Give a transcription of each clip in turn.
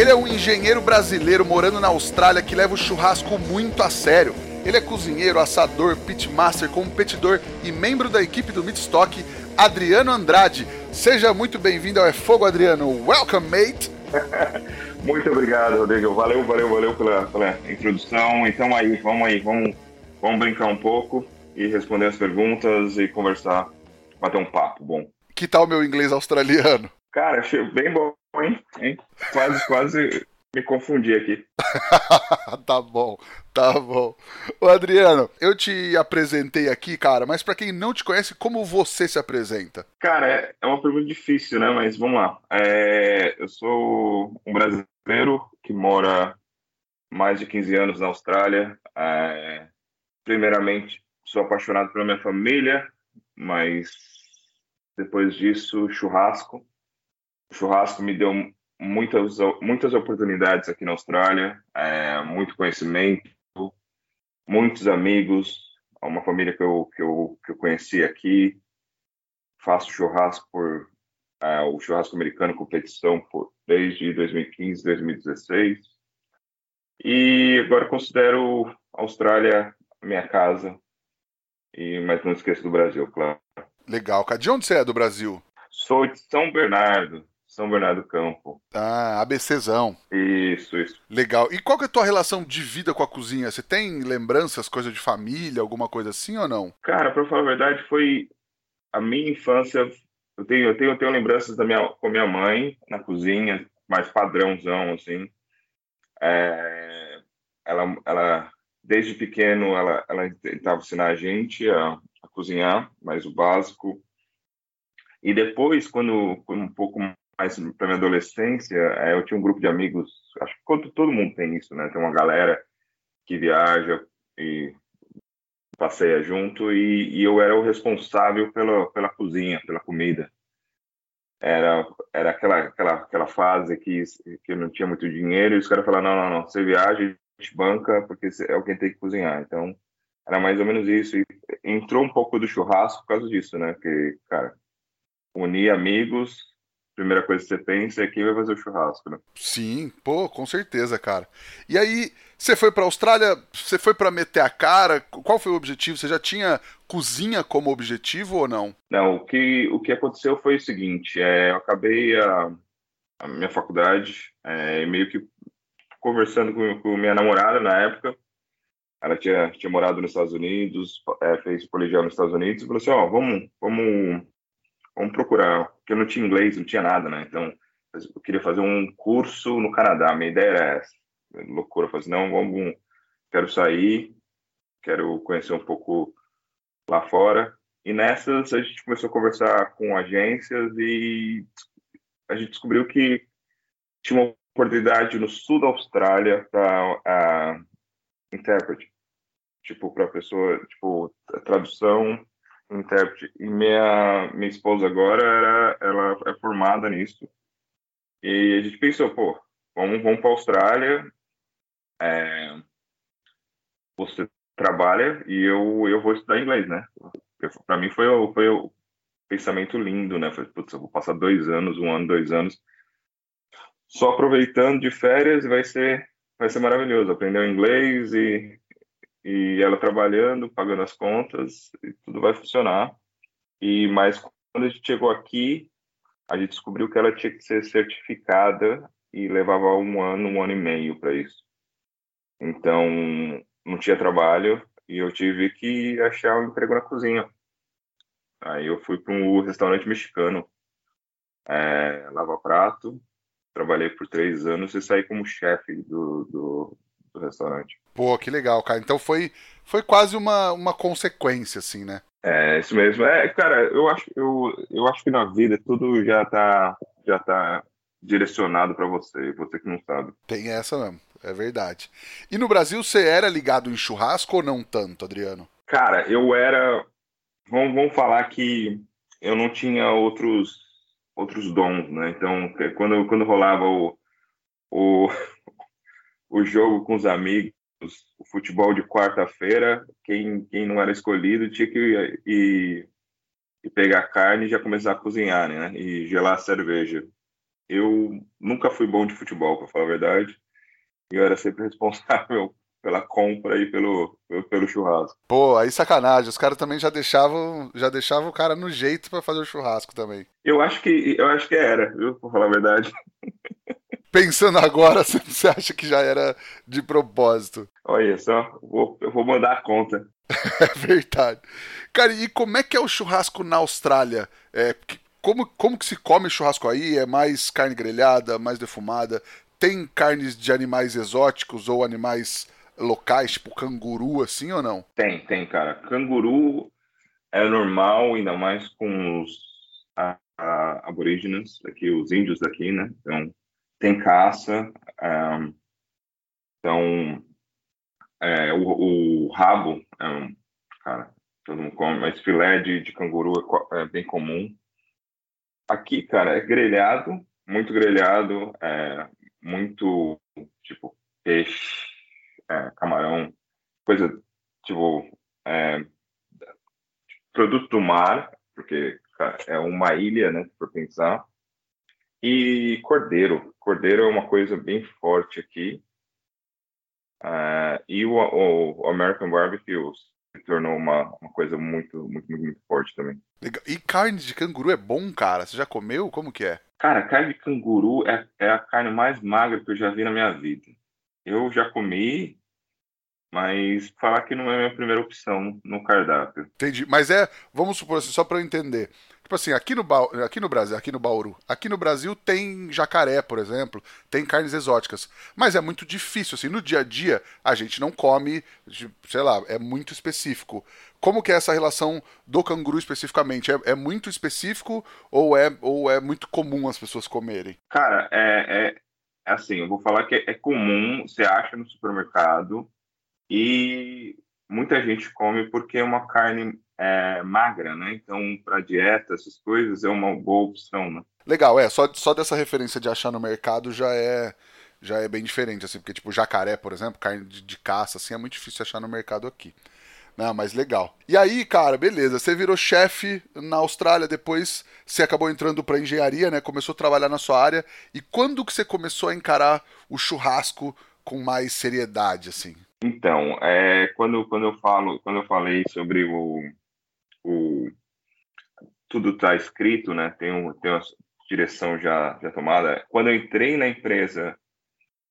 Ele é um engenheiro brasileiro morando na Austrália que leva o churrasco muito a sério. Ele é cozinheiro, assador, pitmaster, competidor e membro da equipe do Midstock, Adriano Andrade. Seja muito bem-vindo ao É Fogo, Adriano. Welcome, mate! muito obrigado, Rodrigo. Valeu, valeu, valeu pela, pela introdução. Então aí, vamos aí, vamos, vamos brincar um pouco e responder as perguntas e conversar, bater um papo bom. Que tal meu inglês australiano? Cara, achei bem bom, hein? hein? Quase, quase me confundi aqui. tá bom, tá bom. Ô Adriano, eu te apresentei aqui, cara, mas para quem não te conhece, como você se apresenta? Cara, é, é uma pergunta difícil, né? Mas vamos lá. É, eu sou um brasileiro que mora mais de 15 anos na Austrália. É, primeiramente, sou apaixonado pela minha família, mas depois disso, churrasco. O churrasco me deu muitas, muitas oportunidades aqui na Austrália, é, muito conhecimento, muitos amigos, uma família que eu, que eu, que eu conheci aqui. Faço churrasco por é, o churrasco americano competição por, desde 2015, 2016. E agora considero a Austrália minha casa, e mas não esqueço do Brasil, claro. Legal, cara. De onde você é do Brasil? Sou de São Bernardo, são Bernardo do Campo. Ah, ABCzão. Isso, isso. Legal. E qual que é a tua relação de vida com a cozinha? Você tem lembranças, coisa de família, alguma coisa assim ou não? Cara, pra falar a verdade, foi a minha infância. Eu tenho, eu tenho, eu tenho lembranças da minha, com minha mãe na cozinha, mais padrãozão, assim. É, ela, ela, desde pequeno, ela, ela tentava ensinar a gente a, a cozinhar, mais o básico. E depois, quando, quando um pouco mais para minha adolescência, é, eu tinha um grupo de amigos, acho que todo mundo tem isso, né? Tem uma galera que viaja e passeia junto e, e eu era o responsável pela, pela cozinha, pela comida. Era, era aquela, aquela, aquela fase que, que eu não tinha muito dinheiro e os caras falaram, não, não, não, você viaja, a gente banca porque é alguém tem que cozinhar. Então, era mais ou menos isso. E entrou um pouco do churrasco por causa disso, né? Que, cara, unir amigos primeira coisa que você pensa é quem vai fazer o churrasco, né? Sim, pô, com certeza, cara. E aí, você foi pra Austrália, você foi para meter a cara, qual foi o objetivo? Você já tinha cozinha como objetivo ou não? Não, o que, o que aconteceu foi o seguinte, é, eu acabei a, a minha faculdade, é, meio que conversando com, com, minha namorada na época, ela tinha, tinha morado nos Estados Unidos, é, fez colegial nos Estados Unidos, e falou assim, ó, oh, vamos, vamos vamos procurar, porque eu não tinha inglês, não tinha nada, né? Então, eu queria fazer um curso no Canadá, minha ideia era essa. Loucura, eu falei assim, não, vamos, quero sair, quero conhecer um pouco lá fora. E nessas a gente começou a conversar com agências e a gente descobriu que tinha uma oportunidade no sul da Austrália para uh, intérprete, tipo para pessoa, tipo tradução intérprete. E minha, minha esposa agora, era, ela é formada nisso. E a gente pensou, pô, vamos, vamos para a Austrália, é, você trabalha e eu, eu vou estudar inglês, né? Para mim foi, foi o pensamento lindo, né? Putz, eu vou passar dois anos, um ano, dois anos, só aproveitando de férias vai ser, vai ser maravilhoso. Aprender inglês e e ela trabalhando, pagando as contas, e tudo vai funcionar. E mas quando a gente chegou aqui, a gente descobriu que ela tinha que ser certificada e levava um ano, um ano e meio para isso. Então não tinha trabalho e eu tive que achar um emprego na cozinha. Aí eu fui para um restaurante mexicano, é, lava prato, trabalhei por três anos e saí como chefe do, do, do restaurante. Pô, que legal, cara. Então foi, foi quase uma, uma consequência, assim, né? É, isso mesmo. É, cara, eu acho, eu, eu acho que na vida tudo já tá, já tá direcionado para você, você que não sabe. Tem essa mesmo, é verdade. E no Brasil você era ligado em churrasco ou não tanto, Adriano? Cara, eu era. Vamos, vamos falar que eu não tinha outros outros dons, né? Então, quando, quando rolava o, o, o jogo com os amigos, o futebol de quarta-feira, quem, quem não era escolhido tinha que ir, ir pegar carne e já começar a cozinhar, né? E gelar a cerveja. Eu nunca fui bom de futebol, para falar a verdade. E eu era sempre responsável pela compra e pelo, pelo churrasco. Pô, aí sacanagem. Os caras também já deixavam, já deixavam o cara no jeito para fazer o churrasco também. Eu acho que eu acho que era, viu? Pra falar a verdade. Pensando agora, você acha que já era de propósito? Olha só, vou, eu vou mandar a conta. é verdade. Cara, e como é que é o churrasco na Austrália? É, como, como que se come churrasco aí? É mais carne grelhada, mais defumada? Tem carnes de animais exóticos ou animais locais, tipo canguru, assim ou não? Tem, tem, cara. Canguru é normal, ainda mais com os aborígenes aqui, os índios daqui, né? Então, tem caça. Um, então, é, o, o, rabo, é um, cara, todo mundo come, mas filé de, de canguru é, é, bem comum. Aqui, cara, é grelhado, muito grelhado, é, muito, tipo, peixe, é, camarão, coisa tipo é, produto do mar, porque cara, é uma ilha, né, por pensar. E cordeiro, cordeiro é uma coisa bem forte aqui. Uh, e o, o, American Barbecue se tornou uma, uma coisa muito, muito, muito, muito forte também. Legal. E carne de canguru é bom, cara? Você já comeu? Como que é? Cara, carne de canguru é, é a carne mais magra que eu já vi na minha vida. Eu já comi mas falar que não é a minha primeira opção no cardápio. Entendi. Mas é, vamos supor assim, só para eu entender. Tipo assim, aqui no, ba... aqui no Brasil, aqui no Bauru, aqui no Brasil tem jacaré, por exemplo, tem carnes exóticas. Mas é muito difícil, assim, no dia a dia a gente não come, sei lá, é muito específico. Como que é essa relação do canguru especificamente? É, é muito específico ou é, ou é muito comum as pessoas comerem? Cara, é, é assim, eu vou falar que é comum, você acha no supermercado, e muita gente come porque é uma carne é, magra, né? Então, para dieta, essas coisas, é uma boa opção, né? Legal, é. Só, só dessa referência de achar no mercado já é já é bem diferente, assim, porque, tipo, jacaré, por exemplo, carne de, de caça, assim, é muito difícil achar no mercado aqui. Não, mas legal. E aí, cara, beleza, você virou chefe na Austrália, depois você acabou entrando para engenharia, né? Começou a trabalhar na sua área. E quando que você começou a encarar o churrasco com mais seriedade, assim? Então, é, quando, quando eu falo, quando eu falei sobre o, o tudo está escrito, né? Tem, um, tem uma direção já, já tomada. Quando eu entrei na empresa,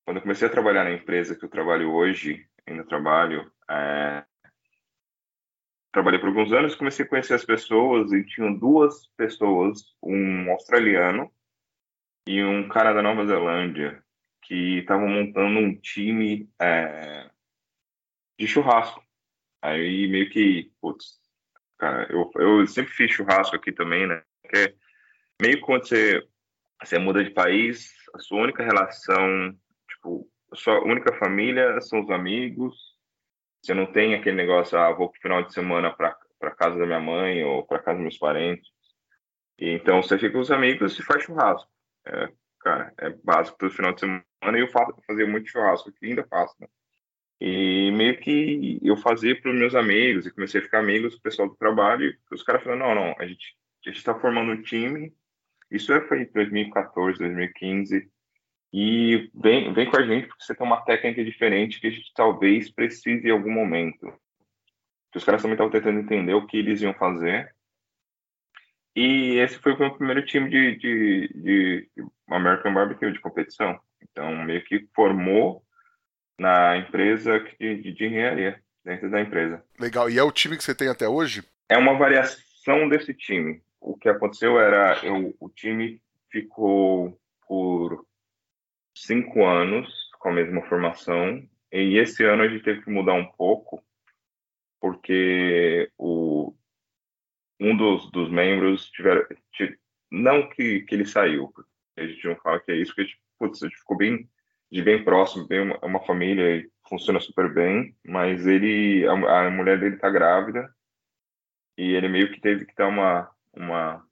quando eu comecei a trabalhar na empresa que eu trabalho hoje, ainda trabalho, é, trabalhei por alguns anos, comecei a conhecer as pessoas e tinham duas pessoas, um australiano e um cara da Nova Zelândia, que estavam montando um time é, de churrasco. Aí meio que, putz, cara, eu, eu sempre fiz churrasco aqui também, né? Porque meio que quando você, você muda de país, a sua única relação, tipo, a sua única família são os amigos. Você não tem aquele negócio, ah, vou pro final de semana para para casa da minha mãe ou para casa dos meus parentes. E, então você fica com os amigos e faz churrasco. É, cara, é básico todo final de semana e eu faço, fazia muito churrasco, que ainda faço, né? E meio que eu fazia para os meus amigos e comecei a ficar amigos do pessoal do trabalho. Os caras falaram: não, não, a gente está formando um time. Isso foi em 2014, 2015. E vem, vem com a gente porque você tem uma técnica diferente que a gente talvez precise em algum momento. Os caras também estavam tentando entender o que eles iam fazer. E esse foi o meu primeiro time de, de, de American Barbecue, de competição. Então, meio que formou na empresa de, de engenharia, dentro da empresa. Legal. E é o time que você tem até hoje? É uma variação desse time. O que aconteceu era eu, o time ficou por cinco anos com a mesma formação e esse ano a gente teve que mudar um pouco porque o, um dos, dos membros tiveram não que, que ele saiu a gente não fala que é isso, porque a gente, putz, a gente ficou bem, de bem próximo, bem uma, uma família funciona super bem, mas ele, a, a mulher dele tá grávida e ele meio que teve que dar uma, uma,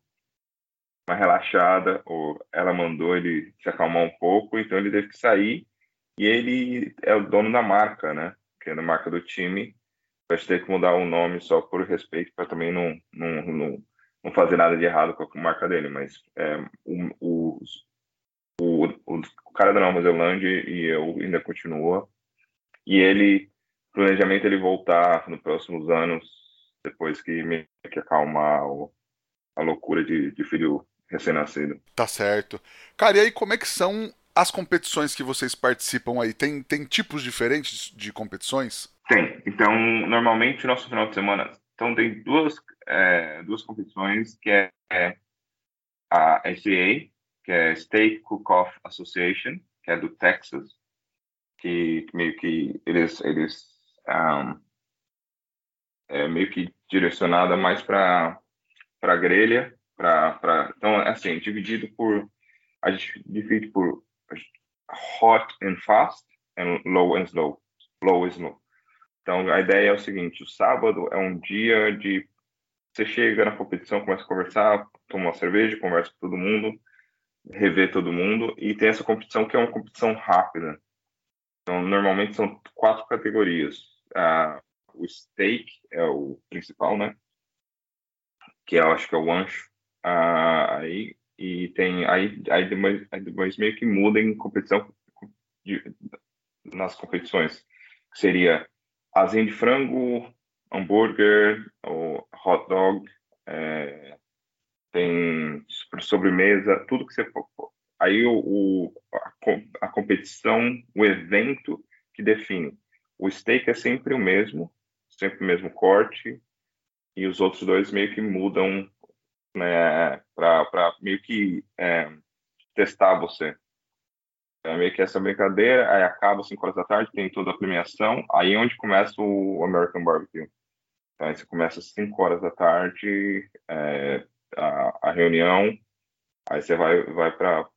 uma relaxada, ou ela mandou ele se acalmar um pouco, então ele teve que sair e ele é o dono da marca, né? Que é a marca do time. Vai ter que mudar o nome só por respeito, para também não, não, não, não, fazer nada de errado com a marca dele. Mas é, o, o, o, o, cara da Nova Zelândia e eu ainda continua. E ele, planejamento ele voltar nos próximos anos, depois que me que acalmar o, a loucura de, de filho recém-nascido. Tá certo. Cara, e aí como é que são as competições que vocês participam aí? Tem, tem tipos diferentes de competições? Tem. Então, normalmente, nosso final de semana, então tem duas, é, duas competições, que é, é a SCA, que é Steak Cook-Off Association, que é do Texas, que meio que eles, eles um, é meio que direcionada mais para para grelha, para então assim dividido por a gente divide por hot and fast and low and slow. Low and slow. Então, a ideia é o seguinte: o sábado é um dia de. Você chega na competição, começa a conversar, toma uma cerveja, conversa com todo mundo, rever todo mundo, e tem essa competição que é uma competição rápida. Então, normalmente são quatro categorias. Ah, o steak é o principal, né? Que eu acho que é o ancho. Aí e tem aí, aí, depois, aí depois meio que muda em competição de, nas competições que seria asinha de frango hambúrguer ou hot dog é, tem sobremesa tudo que você aí o, o a, a, competição o evento que define o steak é sempre o mesmo sempre o mesmo corte e os outros dois meio que mudam né, para meio que é, testar você. É meio que essa brincadeira, aí acaba às 5 horas da tarde, tem toda a premiação, aí é onde começa o American Barbecue. Então, aí você começa às 5 horas da tarde, é, a, a, reunião, aí você vai, vai para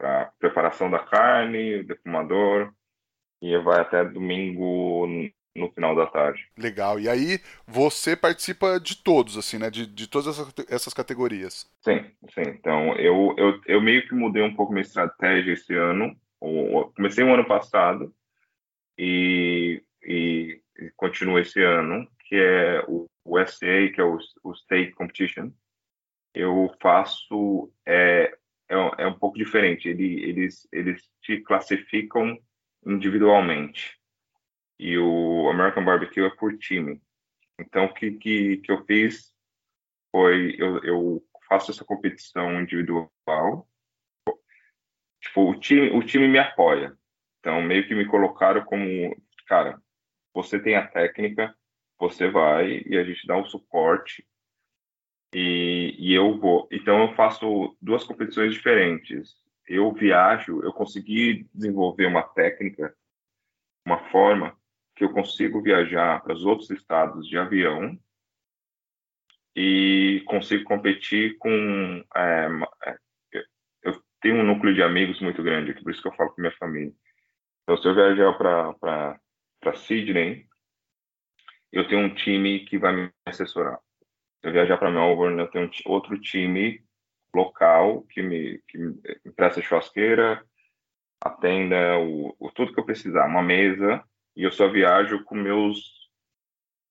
a preparação da carne, o defumador, e vai até domingo no final da tarde. Legal. E aí você participa de todos, assim, né? De, de todas essas categorias. Sim, sim. Então eu, eu, eu meio que mudei um pouco minha estratégia esse ano. comecei o ano passado e, e, e continuo esse ano, que é o, o SA, que é o, o State Competition. Eu faço é, é, é um pouco diferente. Ele, eles, eles te classificam individualmente e o American Barbecue é por time. Então, o que, que, que eu fiz foi, eu, eu faço essa competição individual, tipo, o time, o time me apoia. Então, meio que me colocaram como, cara, você tem a técnica, você vai e a gente dá um suporte e, e eu vou. Então, eu faço duas competições diferentes. Eu viajo, eu consegui desenvolver uma técnica, uma forma que eu consigo viajar para os outros estados de avião e consigo competir com. É, é eu tenho um núcleo de amigos muito grande por isso que eu falo com minha família. Então, se eu viajar para Sydney, eu tenho um time que vai me assessorar. Se eu viajar para Melbourne, eu tenho outro time local que me, que me presta churrasqueira, atenda o, o, tudo que eu precisar, uma mesa e eu só viajo com meus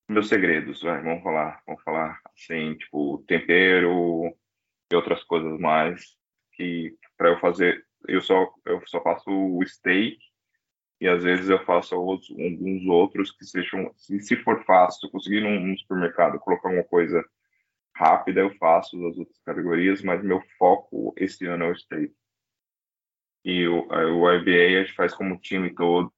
meus segredos, vamos falar, vamos falar assim, tipo tempero e outras coisas mais que para eu fazer, eu só eu só faço o steak e às vezes eu faço alguns, alguns outros que sejam, se, se for fácil, conseguir num, num supermercado colocar alguma coisa rápida, eu faço as outras categorias, mas meu foco esse ano é o steak. E o, o IBA a gente faz como time todo,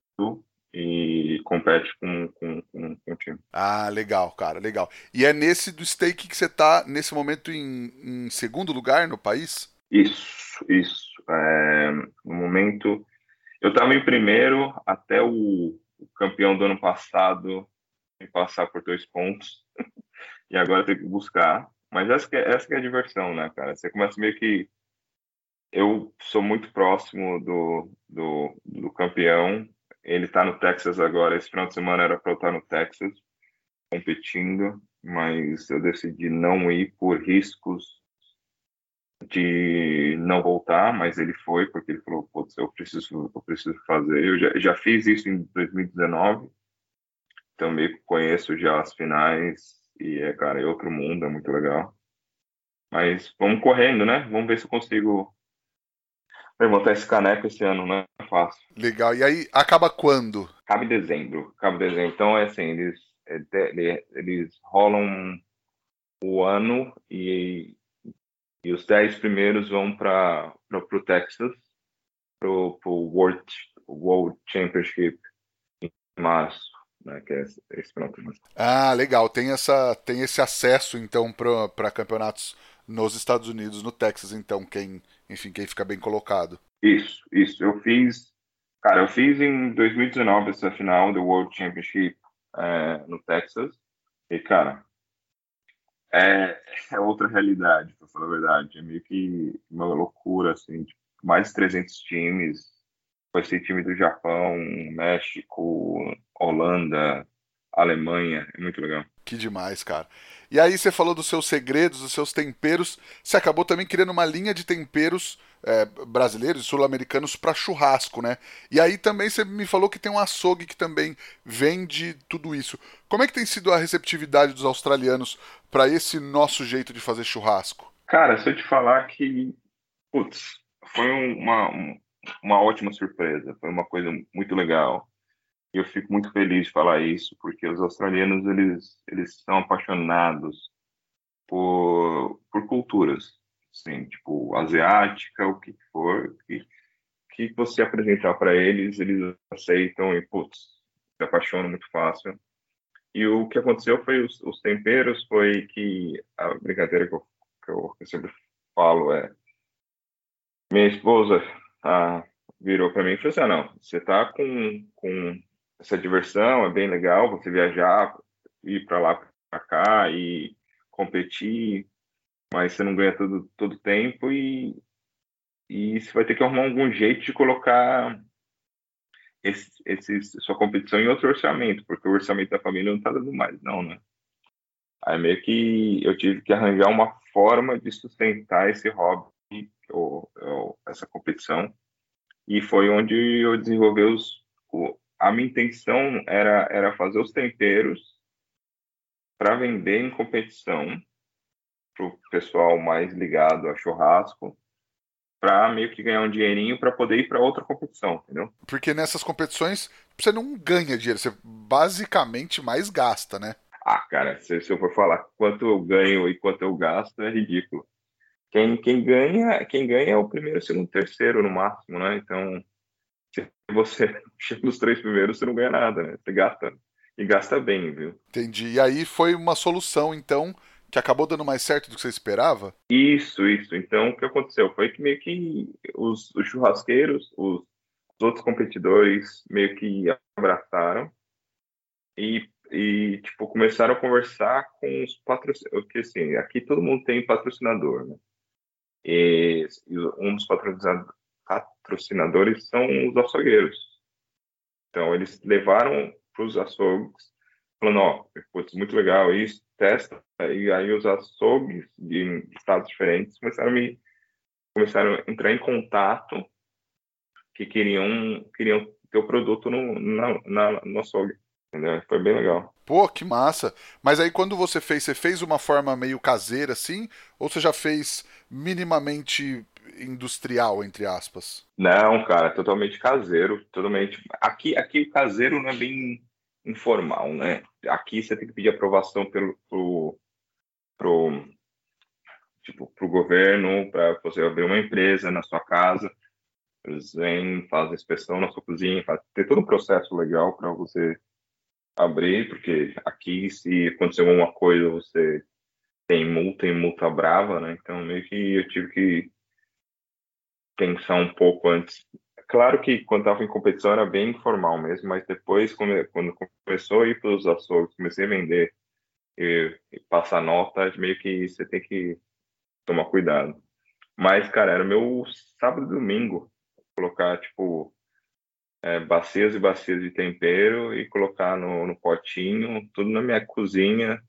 e compete com, com, com, com, o time. Ah, legal, cara, legal. E é nesse do stake que você está nesse momento em, em, segundo lugar no país? Isso, isso. É, no momento, eu estava em primeiro até o, o, campeão do ano passado me passar por dois pontos. e agora tem que buscar. Mas essa que, é, essa que é a diversão, né, cara? Você começa meio que eu sou muito próximo do, do, do campeão. Ele está no Texas agora. Esse final de semana era para eu estar no Texas competindo, mas eu decidi não ir por riscos de não voltar, mas ele foi porque ele falou, putz, eu preciso, eu preciso fazer. Eu já, já fiz isso em 2019, então meio que conheço já as finais e é, cara, é outro mundo, é muito legal. Mas vamos correndo, né? Vamos ver se eu consigo levantar esse caneco esse ano, não é fácil. Legal. E aí, acaba quando? Acaba em dezembro. Acaba em dezembro. Então, é assim, eles, é, eles rolam o ano e e os dez primeiros vão para o Texas, para o World, World Championship em março. Né, que é esse, esse Ah, legal. Tem, essa, tem esse acesso, então, para campeonatos nos Estados Unidos, no Texas, então, quem, enfim, quem fica bem colocado. Isso, isso. Eu fiz, cara, eu fiz em 2019 essa final do World Championship é, no Texas. E, cara, é, é outra realidade, para falar a verdade. É meio que uma loucura, assim, tipo, mais de 300 times. Vai ser time do Japão, México, Holanda, Alemanha. É muito legal. Que demais, cara. E aí você falou dos seus segredos, dos seus temperos. Você acabou também criando uma linha de temperos é, brasileiros sul-americanos para churrasco, né? E aí também você me falou que tem um açougue que também vende tudo isso. Como é que tem sido a receptividade dos australianos para esse nosso jeito de fazer churrasco? Cara, se eu te falar que, putz, foi uma, uma ótima surpresa, foi uma coisa muito legal. E eu fico muito feliz de falar isso, porque os australianos, eles, eles são apaixonados por, por culturas, assim, tipo, asiática, o que for, que, que você apresentar para eles, eles aceitam e, putz, se apaixonam muito fácil. E o que aconteceu foi os, os temperos, foi que a brincadeira que eu, que eu, sempre falo é minha esposa ah, virou para mim e falou assim, ah, não, você tá com, com essa diversão, é bem legal você viajar, ir para lá, para cá e competir, mas você não ganha todo todo tempo e e você vai ter que arrumar algum jeito de colocar esse, esse, sua competição em outro orçamento, porque o orçamento da família não está dando mais, não, né? Aí meio que eu tive que arranjar uma forma de sustentar esse hobby, ou, ou essa competição, e foi onde eu desenvolvi os, a minha intenção era, era fazer os temperos para vender em competição para o pessoal mais ligado a churrasco, para meio que ganhar um dinheirinho para poder ir para outra competição, entendeu? Porque nessas competições você não ganha dinheiro, você basicamente mais gasta, né? Ah, cara, se, se eu for falar quanto eu ganho e quanto eu gasto, é ridículo. Quem, quem ganha quem ganha é o primeiro, segundo, terceiro no máximo, né? Então se você chega nos três primeiros, você não ganha nada, né? Você gasta. E gasta bem, viu? Entendi. E aí foi uma solução, então, que acabou dando mais certo do que você esperava? Isso, isso. Então, o que aconteceu? Foi que meio que os, os churrasqueiros, os, os, outros competidores, meio que abraçaram e, e, tipo, começaram a conversar com os patrocinadores. Porque, assim, aqui todo mundo tem patrocinador, né? E um dos patrocinadores patrocinadores são os açougueiros. Então, eles levaram para os açougues, falando, ó, putz, muito legal isso, testa. E aí os açougues de estados diferentes começaram a, me, começaram a entrar em contato que queriam, queriam ter o produto no, na, na, no açougue. Foi bem legal. Pô, que massa. Mas aí quando você fez, você fez uma forma meio caseira assim? Ou você já fez minimamente industrial, entre aspas? Não, cara, totalmente caseiro, totalmente. Aqui, aqui o caseiro não é bem informal, né? Aqui você tem que pedir aprovação pelo pro, pro tipo pro governo para você abrir uma empresa na sua casa. Eles vêm, fazem inspeção na sua cozinha, faz, tem todo um processo legal para você abrir, porque aqui se acontecer alguma coisa você tem multa e multa brava, né? Então meio que eu tive que pensar um pouco antes. Claro que quando estava em competição era bem informal mesmo, mas depois, quando começou a ir para os açougues, comecei a vender e, e passar nota, meio que você tem que tomar cuidado. Mas, cara, era meu sábado e domingo. Colocar, tipo, é, bacias e bacias de tempero e colocar no, no potinho, tudo na minha cozinha.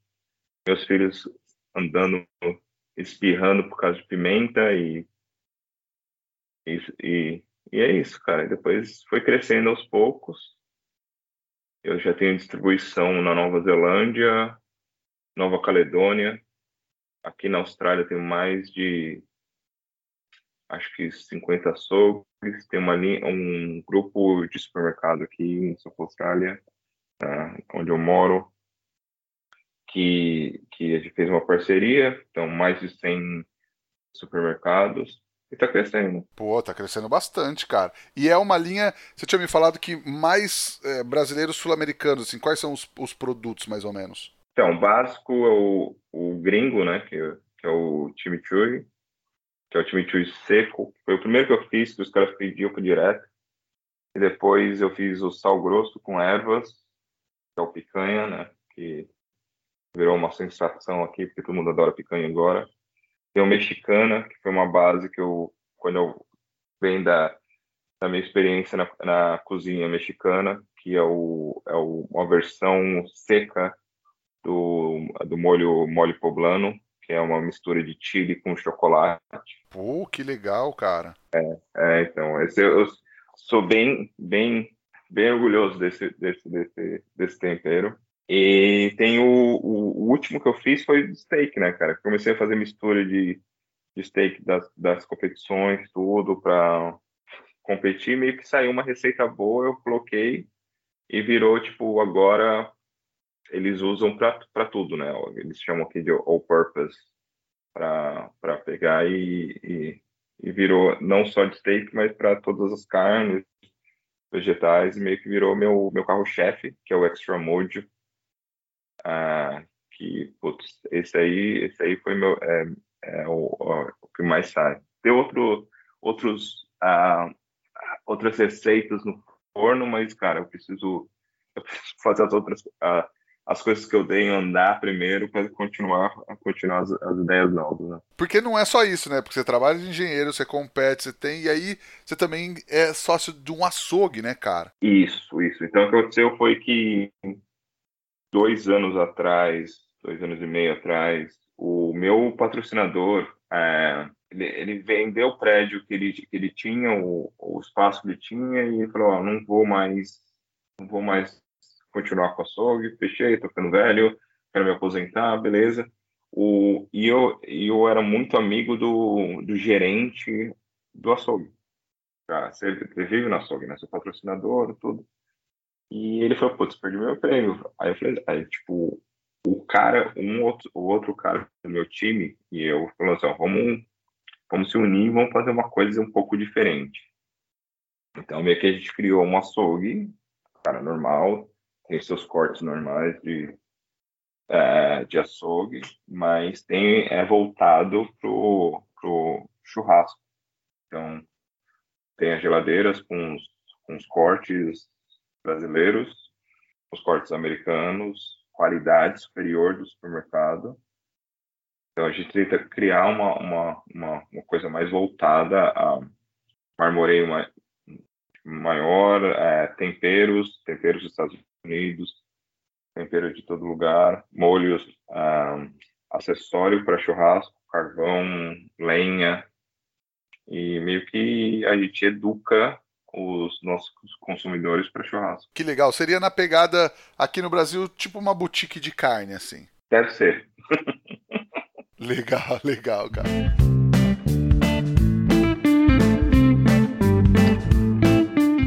Meus filhos andando, espirrando por causa de pimenta e, e, e, e é isso, cara. Depois foi crescendo aos poucos. Eu já tenho distribuição na Nova Zelândia, Nova Caledônia. Aqui na Austrália tem mais de acho que 50 açougues, tem uma linha, um grupo de supermercado aqui em South Austrália, uh, onde eu moro, que, que a gente fez uma parceria, então mais de 100 supermercados, e tá crescendo. Pô, tá crescendo bastante, cara. E é uma linha, você tinha me falado que mais é, brasileiros sul-americanos, assim, quais são os, os, produtos, mais ou menos? Então, o básico é o, o gringo, né, que, que é o chimichurri, que é o chimichurri seco. Foi o primeiro que eu fiz, que os caras pediam por direto. E depois eu fiz o sal grosso com ervas, que é o picanha, né? Que virou uma sensação aqui, porque todo mundo adora picanha agora. Tem o mexicana, que foi uma base que eu, quando eu venho da, da minha experiência na, na cozinha mexicana, que é, o, é o, uma versão seca do, do molho mole poblano, que é uma mistura de chili com chocolate. Pô, que legal, cara. É, é então, esse, eu sou bem, bem, bem orgulhoso desse, desse, desse, desse tempero. E tem o, o, o, último que eu fiz foi steak, né, cara? Comecei a fazer mistura de, de steak das, das competições, tudo, para competir. Meio que saiu uma receita boa, eu coloquei e virou, tipo, agora eles usam para tudo, né? Eles chamam aqui de all purpose para pegar e, e, e, virou não só de steak, mas para todas as carnes, vegetais, meio que virou meu, meu carro-chefe, que é o Extra Mojo. Ah, que, putz, esse aí, esse aí foi meu, é, é o, o, que mais sai. Tem outro, outros, ah, outras receitas no forno, mas, cara, eu preciso, eu preciso fazer as outras, ah, as coisas que eu dei andar primeiro para continuar continuar as, as, ideias novas. Né? Porque não é só isso, né? Porque você trabalha de engenheiro, você compete, você tem, e aí você também é sócio de um açougue, né, cara? Isso, isso. Então o que aconteceu foi que dois anos atrás, dois anos e meio atrás, o meu patrocinador é, ele, ele, vendeu o prédio que ele, que ele tinha, o, o espaço que ele tinha, e falou: oh, não vou mais, não vou mais continuar com açougue, fechei, tô ficando velho, quero me aposentar, beleza. O, e eu, eu era muito amigo do, do gerente do açougue. Ah, ele, ele vive no açougue, né? Seu patrocinador, tudo. E ele falou, putz, perdi meu prêmio. Aí eu falei, aí, tipo, o cara, um outro, o outro cara do meu time, e eu falou assim, vamos, vamos se unir e vamos fazer uma coisa um pouco diferente. Então, meio que a gente criou um açougue, cara normal, tem seus cortes normais de, é, de açougue, mas tem é voltado pro, pro churrasco. Então, tem as geladeiras com os, com os cortes brasileiros, os cortes americanos, qualidade superior do supermercado. Então, a gente tenta criar uma, uma, uma, uma coisa mais voltada a marmoreio maior, é, temperos, temperos dos Estados Unidos, tempero de todo lugar, molhos, um, acessório para churrasco, carvão, lenha, e meio que a gente educa os nossos consumidores para churrasco. Que legal. Seria na pegada aqui no Brasil, tipo uma boutique de carne, assim. Deve ser. legal, legal, cara.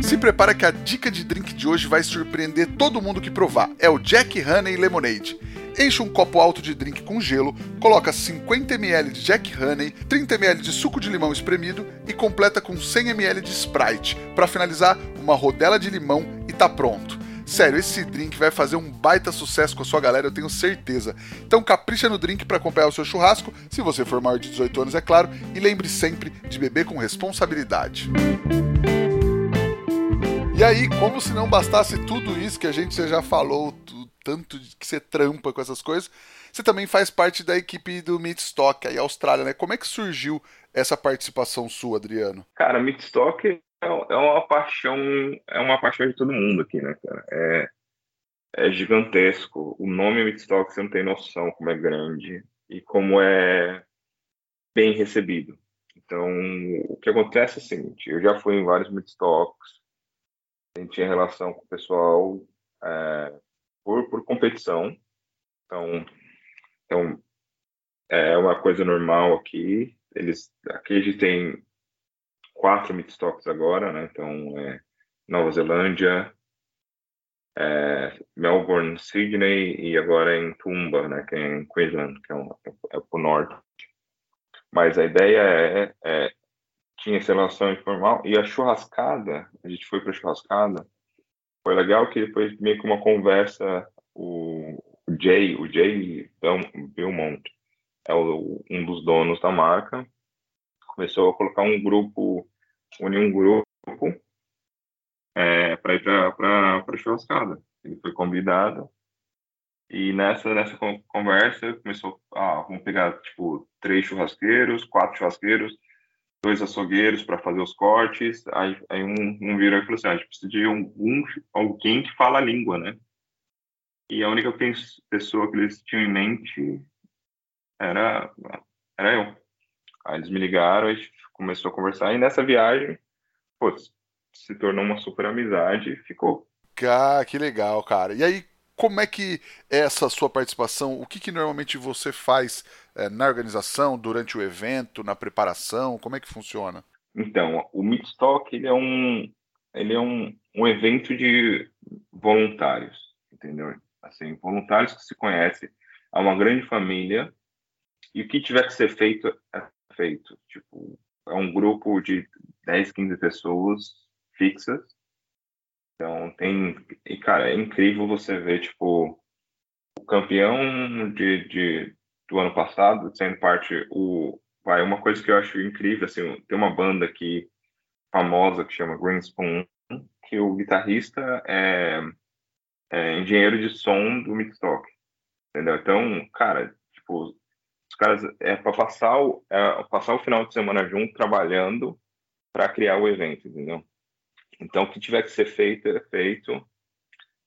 Se prepara que a dica de drink de hoje vai surpreender todo mundo que provar. É o Jack Honey Lemonade. Enche um copo alto de drink com gelo, coloca 50 ml de Jack Honey, 30 ml de suco de limão espremido e completa com 100 ml de Sprite. Para finalizar, uma rodela de limão e tá pronto. Sério, esse drink vai fazer um baita sucesso com a sua galera, eu tenho certeza. Então capricha no drink para acompanhar o seu churrasco, se você for maior de 18 anos, é claro, e lembre sempre de beber com responsabilidade. E aí, como se não bastasse tudo isso que a gente já falou, tanto que você trampa com essas coisas, você também faz parte da equipe do Meatstock aí Austrália, né? Como é que surgiu essa participação sua, Adriano? Cara, Midstock é, é uma paixão, é uma paixão de todo mundo aqui, né, cara? É, é gigantesco. O nome Midstock, você não tem noção como é grande e como é bem recebido. Então, o que acontece é o seguinte, eu já fui em vários Midstocks, a gente tinha relação com o pessoal é, por, por competição, então, então é uma coisa normal aqui. Eles, aqui a gente tem quatro Midstocks agora, né? Então, é Nova Zelândia, é, Melbourne, Sydney e agora em Tumba, né, que é em Queensland, que é, um, é pro norte. Mas a ideia é, é tinha essa relação informal e a churrascada, a gente foi para churrascada, foi legal que depois meio que uma conversa, o, o Jay, o Jay Belmont, é o, um dos donos da marca, começou a colocar um grupo, unir um grupo é, para ir para a churrascada. Ele foi convidado e nessa nessa conversa começou, ah, vamos pegar tipo três churrasqueiros, quatro churrasqueiros, dois açougueiros para fazer os cortes. Aí, aí um, um virou e falou assim: ah, a gente precisa de um, um, alguém que fala a língua, né? E a única pessoa que eles tinham em mente era, era eu. Aí eles me ligaram, a gente começou a conversar, e nessa viagem, putz, se tornou uma super amizade e ficou. Ah, que legal, cara. E aí, como é que é essa sua participação? O que, que normalmente você faz é, na organização, durante o evento, na preparação? Como é que funciona? Então, o Meetstock ele é um ele é um, um evento de voluntários, entendeu? Assim, voluntários que se conhecem, há uma grande família e o que tiver que ser feito é feito. Tipo, é um grupo de 10, 15 pessoas fixas. Então tem. E, cara, é incrível você ver, tipo, o campeão de, de, do ano passado sendo parte. O, vai, uma coisa que eu acho incrível, assim, tem uma banda aqui famosa que chama Green Spoon, que o guitarrista é, é engenheiro de som do Midstock. Entendeu? Então, cara, tipo, os caras é para passar o, é, passar o final de semana junto trabalhando para criar o evento, entendeu? Então, o que tiver que ser feito é feito.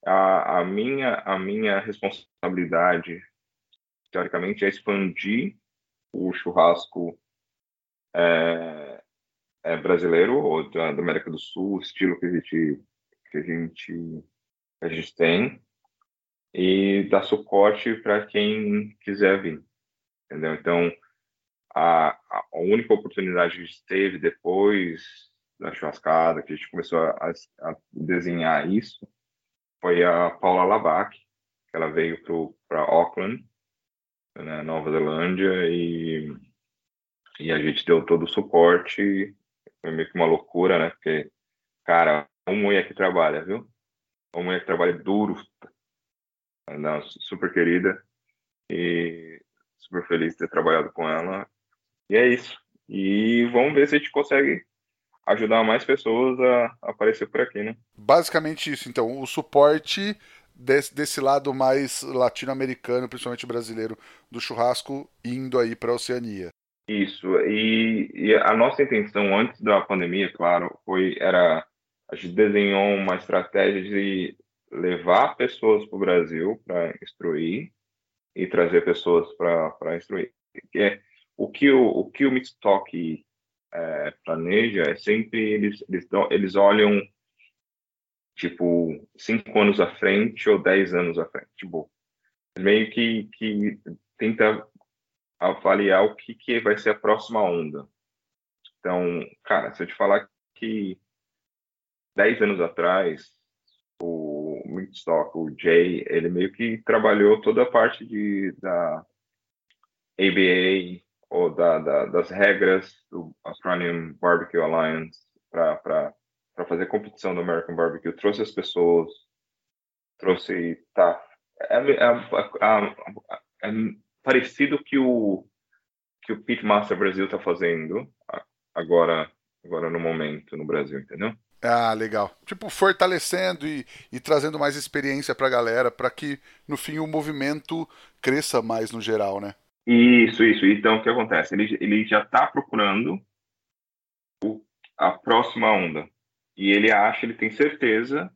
A, a minha a minha responsabilidade, teoricamente, é expandir o churrasco é, é brasileiro ou da, da, América do Sul, o estilo que a gente que a gente a gente tem e dar suporte para quem quiser vir entendeu? Então, a, a única oportunidade que a gente teve depois da churrascada, que a gente começou a, a desenhar isso, foi a Paula Lavac, que ela veio para Auckland, né, Nova Zelândia, e, e a gente deu todo o suporte, foi meio que uma loucura, né, porque, cara, uma mulher que trabalha, viu? Uma mulher que trabalha duro, não, super querida, e super feliz de ter trabalhado com ela. E é isso. E vamos ver se a gente consegue ajudar mais pessoas a aparecer por aqui, né? Basicamente isso, então, o suporte desse, desse lado mais latino-americano, principalmente brasileiro, do churrasco indo aí para a Oceania. Isso, e, e, a nossa intenção antes da pandemia, claro, foi era a gente desenhou uma estratégia de levar pessoas para o Brasil para instruir e trazer pessoas para instruir. É, o que o, o que o Mitstock é, planeja é sempre eles, eles, eles olham tipo cinco anos à frente ou dez anos à frente, tipo meio que que tenta avaliar o que que vai ser a próxima onda. Então, cara, se eu te falar que dez anos atrás o Stock, o Jay, ele meio que trabalhou toda a parte de, da ABA ou da, da, das regras do Australian Barbecue Alliance para fazer competição do American Barbecue. Trouxe as pessoas, trouxe. Tá, é, é, é, é parecido que o que o Pitmaster Brasil está fazendo agora, agora no momento no Brasil, entendeu? Ah, legal. Tipo, fortalecendo e, e trazendo mais experiência pra galera, para que no fim o movimento cresça mais no geral, né? Isso, isso. Então, o que acontece? Ele, ele já está procurando o, a próxima onda. E ele acha, ele tem certeza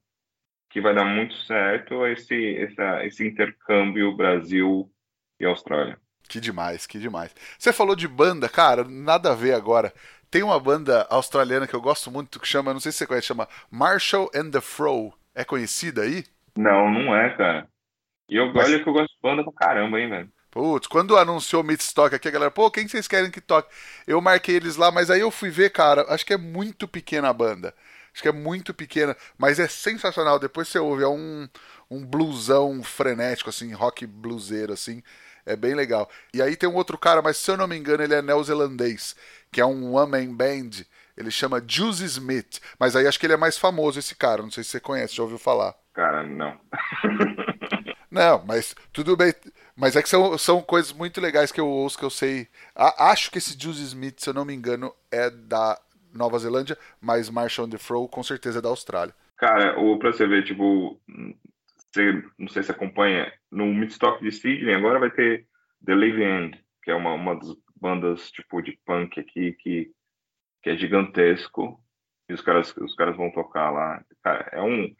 que vai dar muito certo esse, essa, esse intercâmbio Brasil e Austrália. Que demais, que demais. Você falou de banda, cara, nada a ver agora. Tem uma banda australiana que eu gosto muito que chama, não sei se você conhece, chama Marshall and the Fro. É conhecida aí? Não, não é, cara. E eu, Mas... olha que eu gosto de banda pra caramba, hein, velho. Putz, quando anunciou o Stock aqui, a galera, pô, quem vocês querem que toque? Eu marquei eles lá, mas aí eu fui ver, cara, acho que é muito pequena a banda. Acho que é muito pequena, mas é sensacional. Depois você ouve, é um, um blusão frenético, assim, rock bluseiro, assim. É bem legal. E aí tem um outro cara, mas se eu não me engano, ele é neozelandês, que é um one-man band. Ele chama Juicy Smith. Mas aí acho que ele é mais famoso, esse cara. Não sei se você conhece, já ouviu falar. Cara, não. não, mas tudo bem. Mas é que são, são coisas muito legais que eu ouço, que eu sei. A, acho que esse Juicy Smith, se eu não me engano, é da Nova Zelândia, mas Marshall the Fro com certeza é da Austrália. Cara, o pra você ver, tipo, você, não sei se acompanha, no Midstock de Sydney agora vai ter The Living End, que é uma, uma das bandas tipo de punk aqui que, que é gigantesco e os caras os caras vão tocar lá. Cara, é um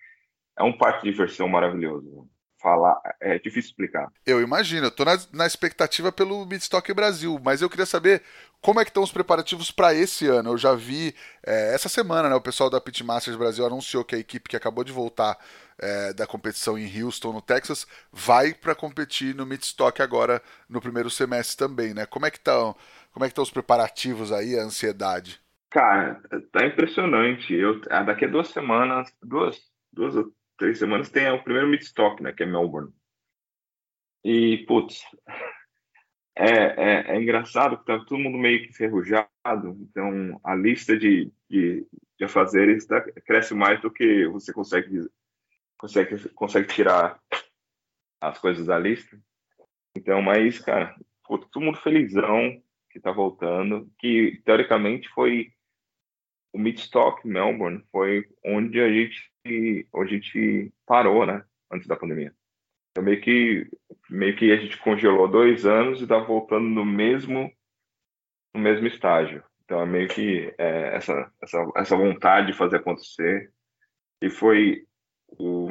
é um parque de diversão maravilhoso falar, é difícil explicar. Eu imagino, eu tô na, na expectativa pelo Midstock Brasil, mas eu queria saber como é que estão os preparativos para esse ano. Eu já vi é, essa semana, né, o pessoal da Pitmasters Brasil anunciou que a equipe que acabou de voltar é, da competição em Houston, no Texas, vai para competir no Midstock agora no primeiro semestre também, né? Como é que estão? Como é que estão os preparativos aí, a ansiedade? Cara, tá impressionante. Eu, ah, daqui a duas semanas, duas, duas três semanas, tem o primeiro Midstock, né, que é Melbourne. E, putz, é, é, é, engraçado que tá todo mundo meio que enferrujado, então a lista de, de, de afazeres tá, cresce mais do que você consegue, consegue, consegue tirar as coisas da lista. Então, mas, cara, putz, todo mundo felizão que tá voltando, que teoricamente foi o Midstock Melbourne, foi onde a gente a gente parou, né? Antes da pandemia. Então, meio que, meio que a gente congelou dois anos e está voltando no mesmo, no mesmo estágio. Então, é meio que é, essa, essa, essa vontade de fazer acontecer. E foi o,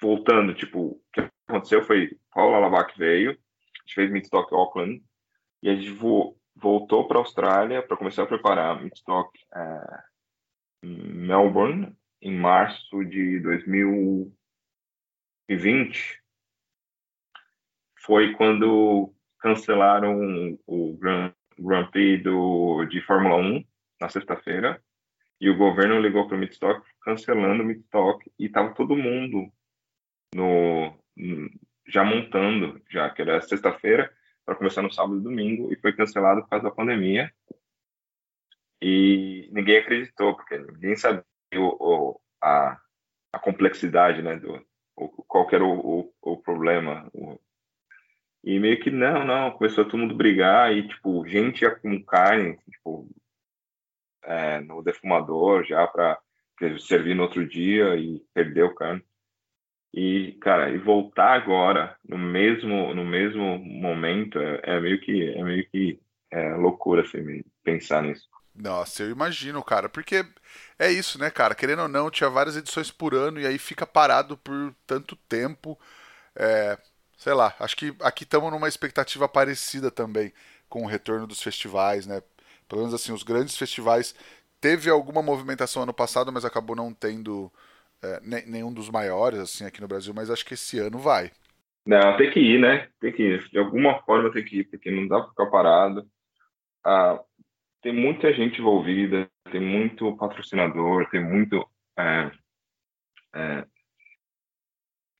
voltando, tipo, o que aconteceu foi Paulo Alavac veio, a gente fez Midstock Auckland, e a gente vo, voltou para a Austrália para começar a preparar Midstock é, Melbourne, em março de 2020, foi quando cancelaram o Grand, Grand Prix do, de Fórmula 1 na sexta-feira e o governo ligou para o Midstock cancelando o Midstock e estava todo mundo no já montando já que era sexta-feira para começar no sábado e domingo e foi cancelado por causa da pandemia e ninguém acreditou porque ninguém sabia o, o, a, a complexidade, né, do o, qual era o, o, problema. E meio que não, não, começou todo mundo brigar e, tipo, gente ia com carne, tipo, é, no defumador já para servir no outro dia e perdeu carne. E, cara, e voltar agora no mesmo no mesmo momento é, é meio que é meio que é loucura assim, pensar nisso. Nossa, eu imagino, cara, porque é isso, né, cara? Querendo ou não, tinha várias edições por ano e aí fica parado por tanto tempo. É, sei lá, acho que aqui estamos numa expectativa parecida também com o retorno dos festivais, né? Pelo menos assim, os grandes festivais teve alguma movimentação ano passado, mas acabou não tendo é, nenhum dos maiores assim aqui no Brasil, mas acho que esse ano vai. Não, tem que ir, né? Tem que ir. De alguma forma tem que ir, porque não dá para ficar parado. Ah, tem muita gente envolvida, tem muito patrocinador, tem muito. É, é,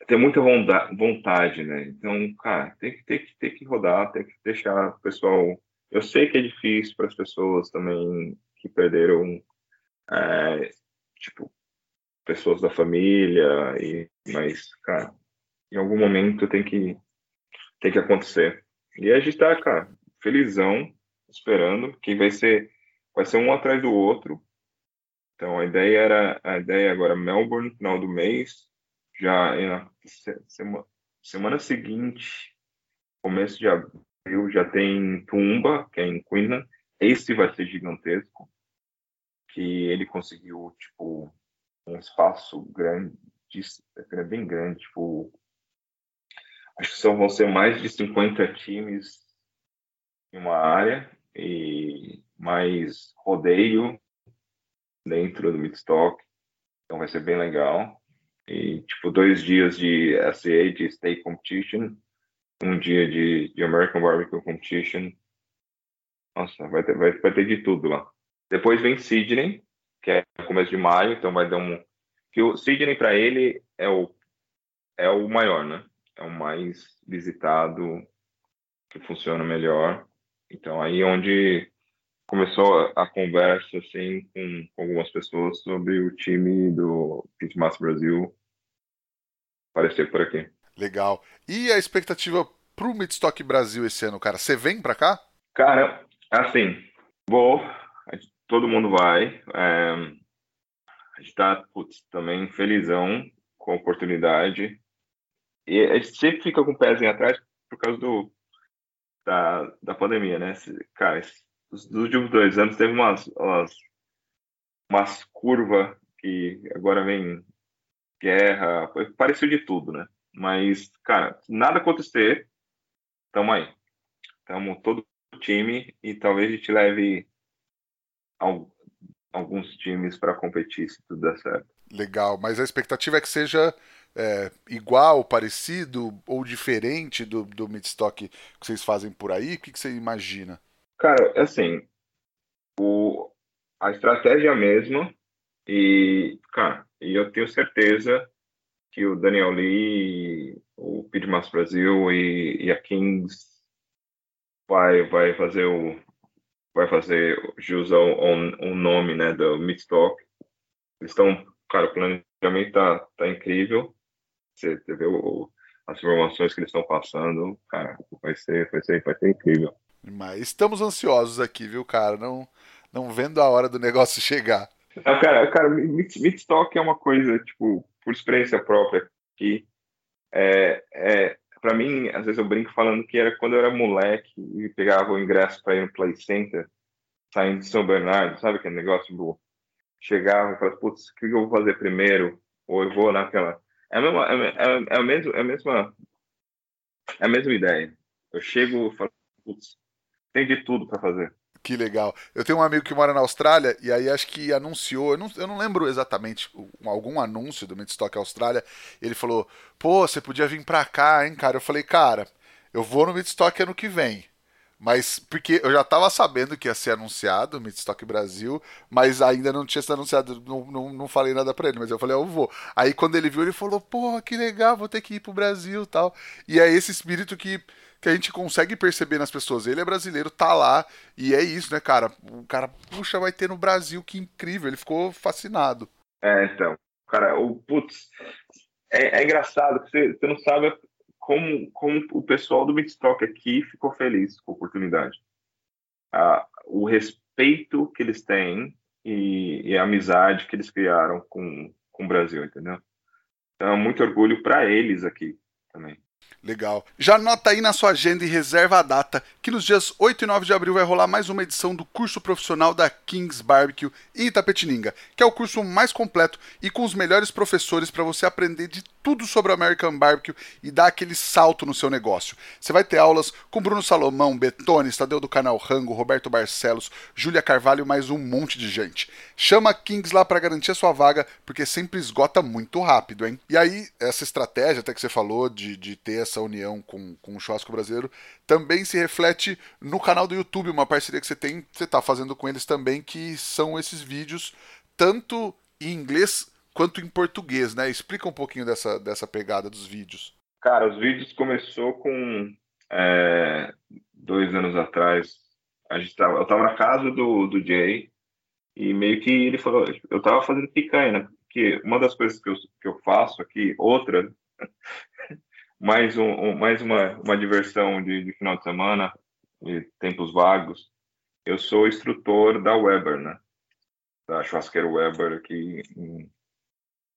tem muita vontade, né? Então, cara, tem que, tem, que, tem que rodar, tem que deixar o pessoal. Eu sei que é difícil para as pessoas também que perderam, é, tipo, pessoas da família, e, mas, cara, em algum momento tem que, tem que acontecer. E a gente tá, cara, felizão, esperando, que vai ser vai ser um atrás do outro. Então a ideia era a ideia agora Melbourne final do mês, já na semana, semana seguinte, começo de abril já tem Tumba, que é em Queensland. Esse vai ser gigantesco, que ele conseguiu, tipo, um espaço grande, bem grande, tipo, acho que só vão ser mais de 50 times em uma área e mais rodeio dentro do Midstock, então vai ser bem legal. E, tipo, dois dias de SA, de State Competition, um dia de, de American Barbecue Competition. Nossa, vai ter, vai, vai ter de tudo lá. Depois vem Sydney, que é começo de maio, então vai dar um. Que o Sydney para ele é o é o maior, né? É o mais visitado, que funciona melhor. Então aí onde começou a conversa assim com, com algumas pessoas sobre o time do Pitmaster Brasil aparecer por aqui. Legal. E a expectativa pro Midstock Brasil esse ano, cara? Você vem para cá? Cara, assim, vou. Todo mundo vai. É, a gente tá putz, também felizão com a oportunidade. E a gente sempre fica com o pezinho atrás por causa do, da, da pandemia, né? Cara, os, últimos dois anos teve umas, umas, umas curvas que agora vem guerra, pareceu de tudo, né? Mas, cara, nada acontecer, tamo aí. Tamo todo o time e talvez a gente leve alguns times para competir se tudo der certo. Legal, mas a expectativa é que seja é, igual, parecido ou diferente do, do midstock que vocês fazem por aí? O que, que você imagina? Cara, assim, o, a estratégia é a mesma e, cara, eu tenho certeza que o Daniel Lee, o Pidmas Brasil e, e, a Kings vai vai fazer o vai fazer jus ao, ao, nome né do Midstock eles estão cara o planejamento tá, tá incrível você vê o, as informações que eles estão passando cara vai ser vai ser vai ser incrível mas estamos ansiosos aqui viu cara não não vendo a hora do negócio chegar não, cara cara Midstock é uma coisa tipo por experiência própria que é, é para mim, às vezes eu brinco falando que era quando eu era moleque e pegava o ingresso para ir no Play Center, saindo de São Bernardo, sabe aquele negócio do chegava e falava, putz, o que eu vou fazer primeiro? Ou eu vou naquela. É a mesma, é, é, é a mesma, é a mesma, é a mesma ideia. Eu chego e falo, putz, tem de tudo para fazer. Que legal. Eu tenho um amigo que mora na Austrália e aí acho que anunciou, eu não, eu não lembro exatamente, algum anúncio do Midstock Austrália. Ele falou: pô, você podia vir pra cá, hein, cara? Eu falei: cara, eu vou no Midstock ano que vem. Mas porque eu já tava sabendo que ia ser anunciado o Midstock Brasil, mas ainda não tinha sido anunciado, não, não, não falei nada pra ele, mas eu falei, eu vou. Aí quando ele viu, ele falou, porra, que legal, vou ter que ir pro Brasil tal. E é esse espírito que que a gente consegue perceber nas pessoas. Ele é brasileiro, tá lá, e é isso, né, cara? O cara, puxa, vai ter no Brasil, que incrível. Ele ficou fascinado. É, então. Cara, o putz, é, é engraçado você, você não sabe como, como o pessoal do Midstock aqui ficou feliz com a oportunidade. Ah, o respeito que eles têm e, e, a amizade que eles criaram com, com o Brasil, entendeu? Então, muito orgulho para eles aqui também. Legal. Já anota aí na sua agenda e reserva a data que nos dias 8 e 9 de abril vai rolar mais uma edição do curso profissional da Kings Barbecue em Itapetininga, que é o curso mais completo e com os melhores professores para você aprender de tudo sobre American Barbecue e dar aquele salto no seu negócio. Você vai ter aulas com Bruno Salomão, Betone, Tadeu do canal Rango, Roberto Barcelos, Júlia Carvalho e mais um monte de gente. Chama a Kings lá para garantir a sua vaga, porque sempre esgota muito rápido, hein? E aí, essa estratégia até que você falou de, de ter essa união com, com o churrasco brasileiro também se reflete no canal do YouTube, uma parceria que você tem, você está fazendo com eles também, que são esses vídeos tanto em inglês quanto em português, né? Explica um pouquinho dessa, dessa pegada dos vídeos. Cara, os vídeos começou com é, dois anos atrás. A gente tava, eu estava na casa do, do Jay e meio que ele falou, eu estava fazendo picanha, né? Porque uma das coisas que eu, que eu faço aqui, outra mais, um, um, mais uma, uma diversão de, de, final de semana, de tempos vagos. Eu sou instrutor da Weber, né? Da churrasqueira Weber aqui em,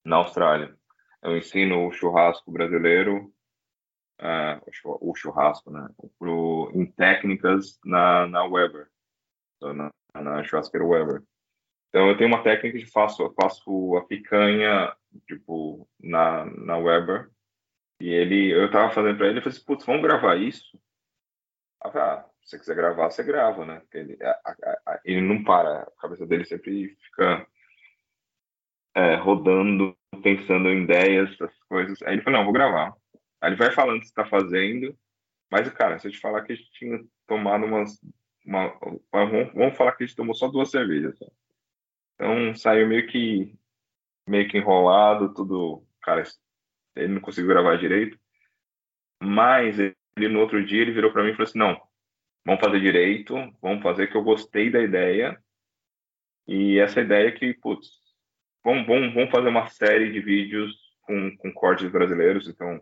na Austrália. Eu ensino o churrasco brasileiro uh, o churrasco, né? Pro, em técnicas na, na Weber, na, na churrasqueira Weber. Então eu tenho uma técnica que faço, faço a picanha tipo na, na Weber e ele, eu tava fazendo para ele, eu falei assim, putz, vamos gravar isso? Ah, se você quiser gravar, você grava, né? Ele, a, a, a, ele não para, a cabeça dele sempre fica é, rodando, pensando em ideias, essas coisas. Aí ele falou, não, vou gravar. Aí ele vai falando o que está fazendo, mas, cara, se eu te falar que a gente tinha tomado umas. Uma, vamos, vamos falar que a gente tomou só duas cervejas. Só. Então saiu meio que meio que enrolado, tudo. Cara, ele não conseguiu gravar direito. Mas ele no outro dia ele virou para mim e falou assim: não, vamos fazer direito, vamos fazer que eu gostei da ideia. E essa ideia que, putz, vamos, vamos, vamos fazer uma série de vídeos com, com cortes brasileiros. Então,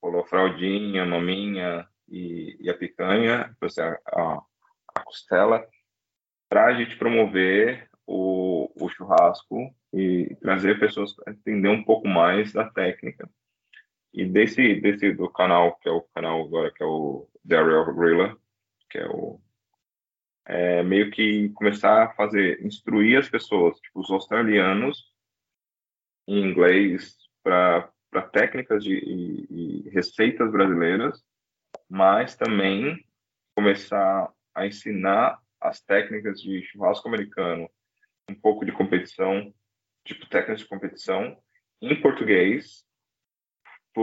falou fraldinha, maminha e, e a picanha, a, a costela, para a gente promover o, o churrasco e trazer pessoas para entender um pouco mais da técnica. E desse, desse do canal, que é o canal agora, que é o Daryl Grilla, que é o é, meio que começar a fazer, instruir as pessoas, tipo, os australianos, em inglês, para técnicas de, e, e receitas brasileiras, mas também começar a ensinar as técnicas de churrasco americano, um pouco de competição, tipo técnicas de competição, em português, para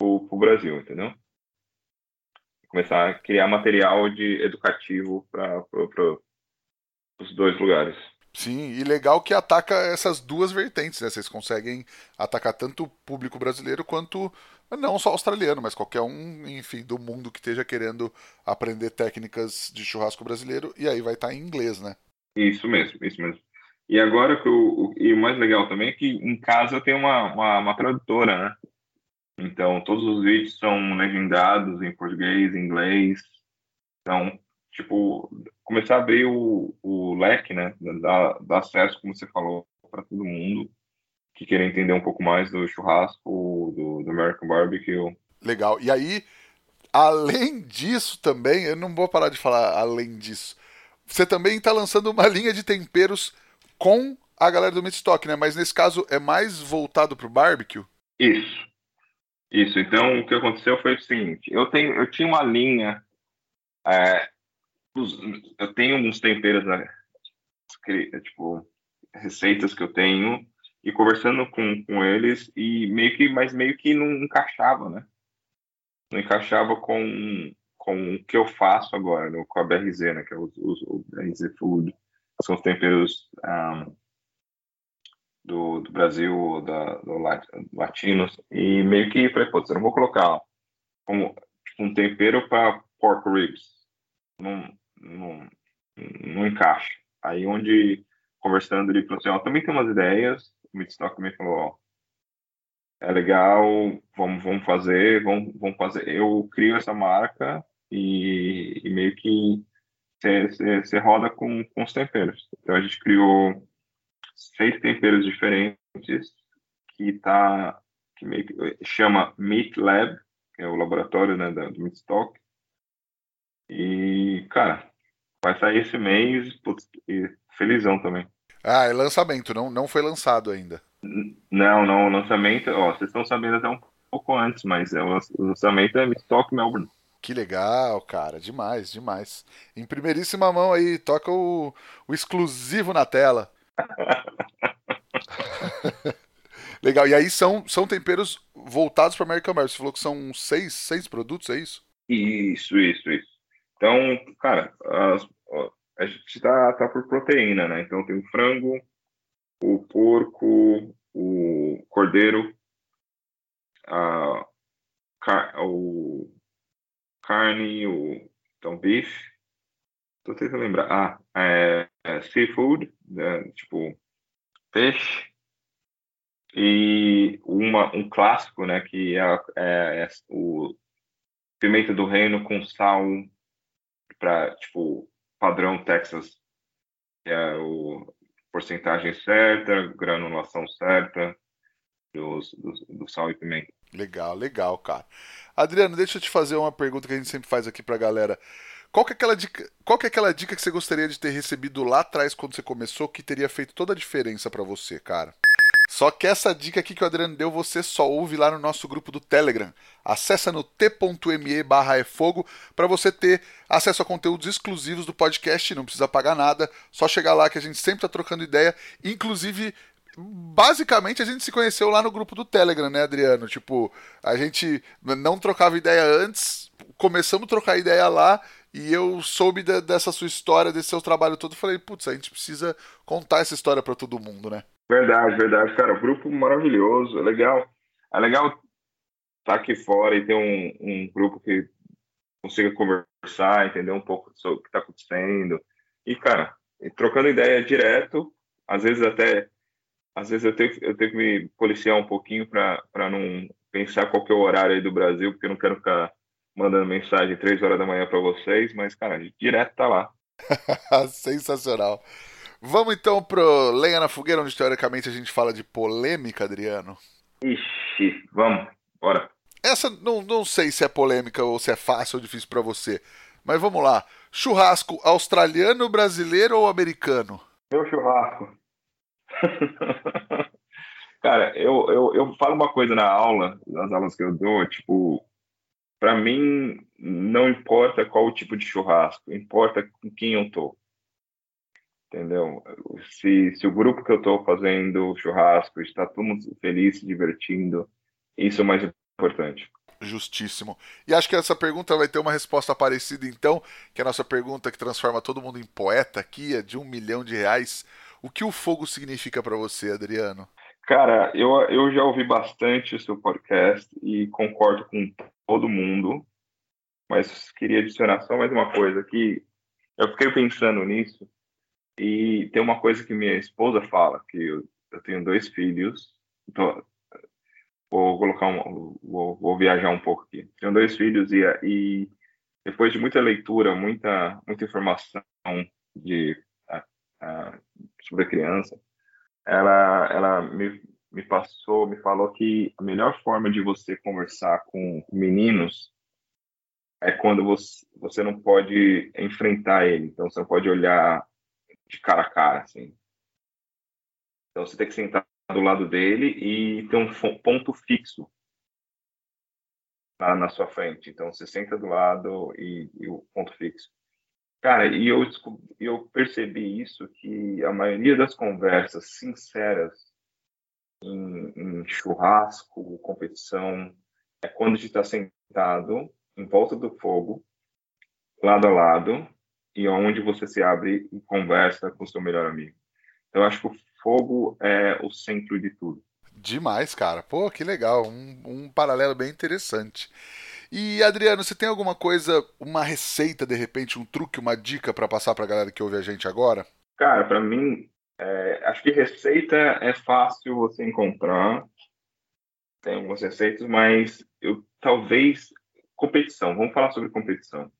o Brasil, entendeu? Começar a criar material de educativo para os dois lugares. Sim, e legal que ataca essas duas vertentes, né? Vocês conseguem atacar tanto o público brasileiro quanto não só australiano, mas qualquer um, enfim, do mundo que esteja querendo aprender técnicas de churrasco brasileiro, e aí vai estar em inglês, né? Isso mesmo, isso mesmo. E agora que o, e o mais legal também é que em casa tenho uma, uma, uma tradutora, né? Então todos os vídeos são legendados em português, em inglês. Então, tipo, começar a abrir o, o leque, né? Dar, acesso, como você falou, para todo mundo que queira entender um pouco mais do churrasco, do, do American Barbecue. Legal. E aí, além disso também, eu não vou parar de falar além disso. Você também está lançando uma linha de temperos com a galera do Midstock, né? Mas nesse caso é mais voltado para o barbecue? Isso. Isso. Então o que aconteceu foi o seguinte: eu tenho, eu tinha uma linha, é, eu tenho uns temperos, né? Tipo receitas que eu tenho e conversando com, com eles e meio que, mas meio que não encaixava, né? Não encaixava com, com o que eu faço agora, né? com a BRZ, né? Que é o, o, o BRZ Food, são os temperos um, do, do, Brasil, da, do latinos, e meio que falei, putz, eu não vou colocar como tipo, um tempero para pork ribs, não, não, não encaixa. Aí onde conversando ele falou assim, ó, também tem umas ideias, o Midstock também falou, ó, é legal, vamos, vamos fazer, vamos, vamos fazer. Eu crio essa marca e, e meio que você roda com, com os temperos. Então a gente criou seis temperos diferentes que tá que meio que chama Meat Lab, que é o laboratório né, do Meatstock. E, cara, vai sair esse mês putz, e felizão também. Ah, é lançamento, não, não foi lançado ainda. Não, não, o lançamento, ó, vocês estão sabendo até um pouco antes, mas é, o lançamento é Stock Melbourne. Que legal, cara, demais, demais. Em primeiríssima mão aí, toca o, o exclusivo na tela. legal, e aí são, são temperos voltados para American Bear. Você falou que são seis, seis produtos, é isso? Isso, isso, isso. Então, cara, as, a gente tá, tá por proteína, né? Então tem o frango, o porco, o cordeiro, a, o carne, o então beef. Tô tentando lembrar. Ah, é, é seafood, né? tipo peixe e uma um clássico, né? Que é, é, é o pimenta do reino com sal para tipo padrão Texas, que é o porcentagem certa, granulação certa. do, do, do sal e pimenta. Legal, legal, cara. Adriano, deixa eu te fazer uma pergunta que a gente sempre faz aqui pra galera. Qual que, é aquela dica, qual que é aquela dica que você gostaria de ter recebido lá atrás quando você começou que teria feito toda a diferença para você, cara? Só que essa dica aqui que o Adriano deu, você só ouve lá no nosso grupo do Telegram. Acesse no t.me barra é para você ter acesso a conteúdos exclusivos do podcast, não precisa pagar nada, só chegar lá que a gente sempre tá trocando ideia, inclusive basicamente a gente se conheceu lá no grupo do Telegram, né, Adriano? Tipo, a gente não trocava ideia antes, começamos a trocar ideia lá e eu soube de, dessa sua história, desse seu trabalho todo, falei, putz, a gente precisa contar essa história para todo mundo, né? Verdade, verdade, cara. Grupo maravilhoso, é legal. É legal estar tá aqui fora e ter um, um grupo que consiga conversar, entender um pouco sobre o que está acontecendo. E, cara, trocando ideia direto, às vezes até. Às vezes eu tenho, eu tenho que me policiar um pouquinho para não pensar qual que é o horário aí do Brasil, porque eu não quero ficar mandando mensagem três horas da manhã para vocês, mas, cara, direto tá lá. Sensacional. Vamos então pro Lenha na Fogueira, onde teoricamente a gente fala de polêmica, Adriano. Ixi, vamos, bora. Essa não, não sei se é polêmica ou se é fácil ou difícil para você, mas vamos lá. Churrasco australiano, brasileiro ou americano? Meu churrasco. Cara, eu, eu, eu falo uma coisa na aula, nas aulas que eu dou, tipo, para mim, não importa qual o tipo de churrasco, importa com quem eu tô. Entendeu? Se, se o grupo que eu tô fazendo churrasco está todo mundo feliz, se divertindo, isso é o mais importante. Justíssimo. E acho que essa pergunta vai ter uma resposta parecida, então, que é a nossa pergunta que transforma todo mundo em poeta aqui, é de um milhão de reais. O que o fogo significa para você, Adriano? Cara, eu, eu já ouvi bastante o seu podcast e concordo com todo mundo, mas queria adicionar só mais uma coisa que eu fiquei pensando nisso e tem uma coisa que minha esposa fala, que eu, eu tenho dois filhos, então vou colocar um, vou, vou, viajar um pouco aqui. Tenho dois filhos e, e depois de muita leitura, muita muita informação de sobre a criança, ela, ela me, me passou, me falou que a melhor forma de você conversar com meninos é quando você, você não pode enfrentar ele. Então, você não pode olhar de cara a cara, assim. Então, você tem que sentar do lado dele e ter um ponto fixo na, na sua frente. Então, você senta do lado e, e o ponto fixo. Cara, e eu, eu percebi isso, que a maioria das conversas sinceras em, em churrasco, competição, é quando a gente está sentado em volta do fogo, lado a lado, e onde você se abre e conversa com o seu melhor amigo. Então, eu acho que o fogo é o centro de tudo. Demais, cara. Pô, que legal. Um, um paralelo bem interessante. E Adriano, você tem alguma coisa, uma receita de repente, um truque, uma dica para passar para a galera que ouve a gente agora? Cara, para mim, é, acho que receita é fácil você encontrar. Tem algumas receitas, mas eu talvez competição. Vamos falar sobre competição.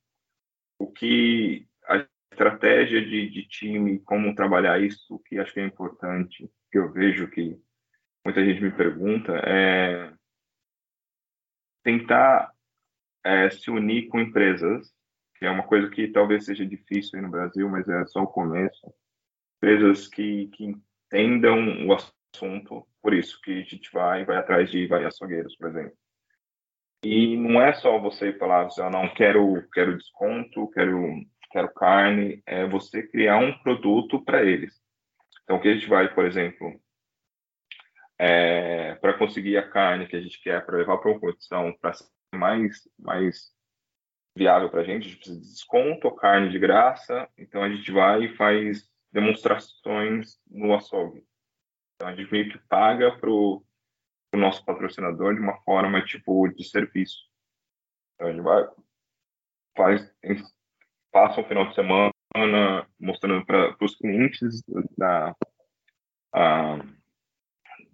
O que a estratégia de, de time, como trabalhar isso, que acho que é importante, que eu vejo que muita gente me pergunta, é tentar é, se unir com empresas, que é uma coisa que talvez seja difícil no Brasil, mas é só o começo. Empresas que, que entendam o assunto, por isso que a gente vai vai atrás de várias açougueiros, por exemplo. E não é só você falar, ah, não, quero, quero desconto, quero, quero carne, é você criar um produto para eles. Então, que a gente vai, por exemplo, é, para conseguir a carne que a gente quer para levar para uma competição, para mais, mais viável para a gente, a gente precisa de desconto, carne de graça, então a gente vai e faz demonstrações no açougue. Então a gente meio que paga para o nosso patrocinador de uma forma tipo de serviço. Então a gente vai, faz, passa um final de semana mostrando para os clientes da, a,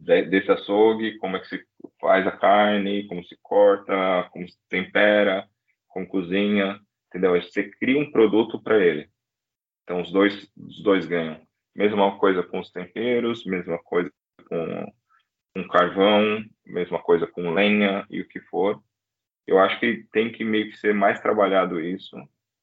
desse açougue, como é que se faz a carne, como se corta, como se tempera, como cozinha, entendeu? Você cria um produto para ele. Então os dois, os dois ganham. Mesma coisa com os temperos, mesma coisa com, com carvão, mesma coisa com lenha e o que for. Eu acho que tem que meio que ser mais trabalhado isso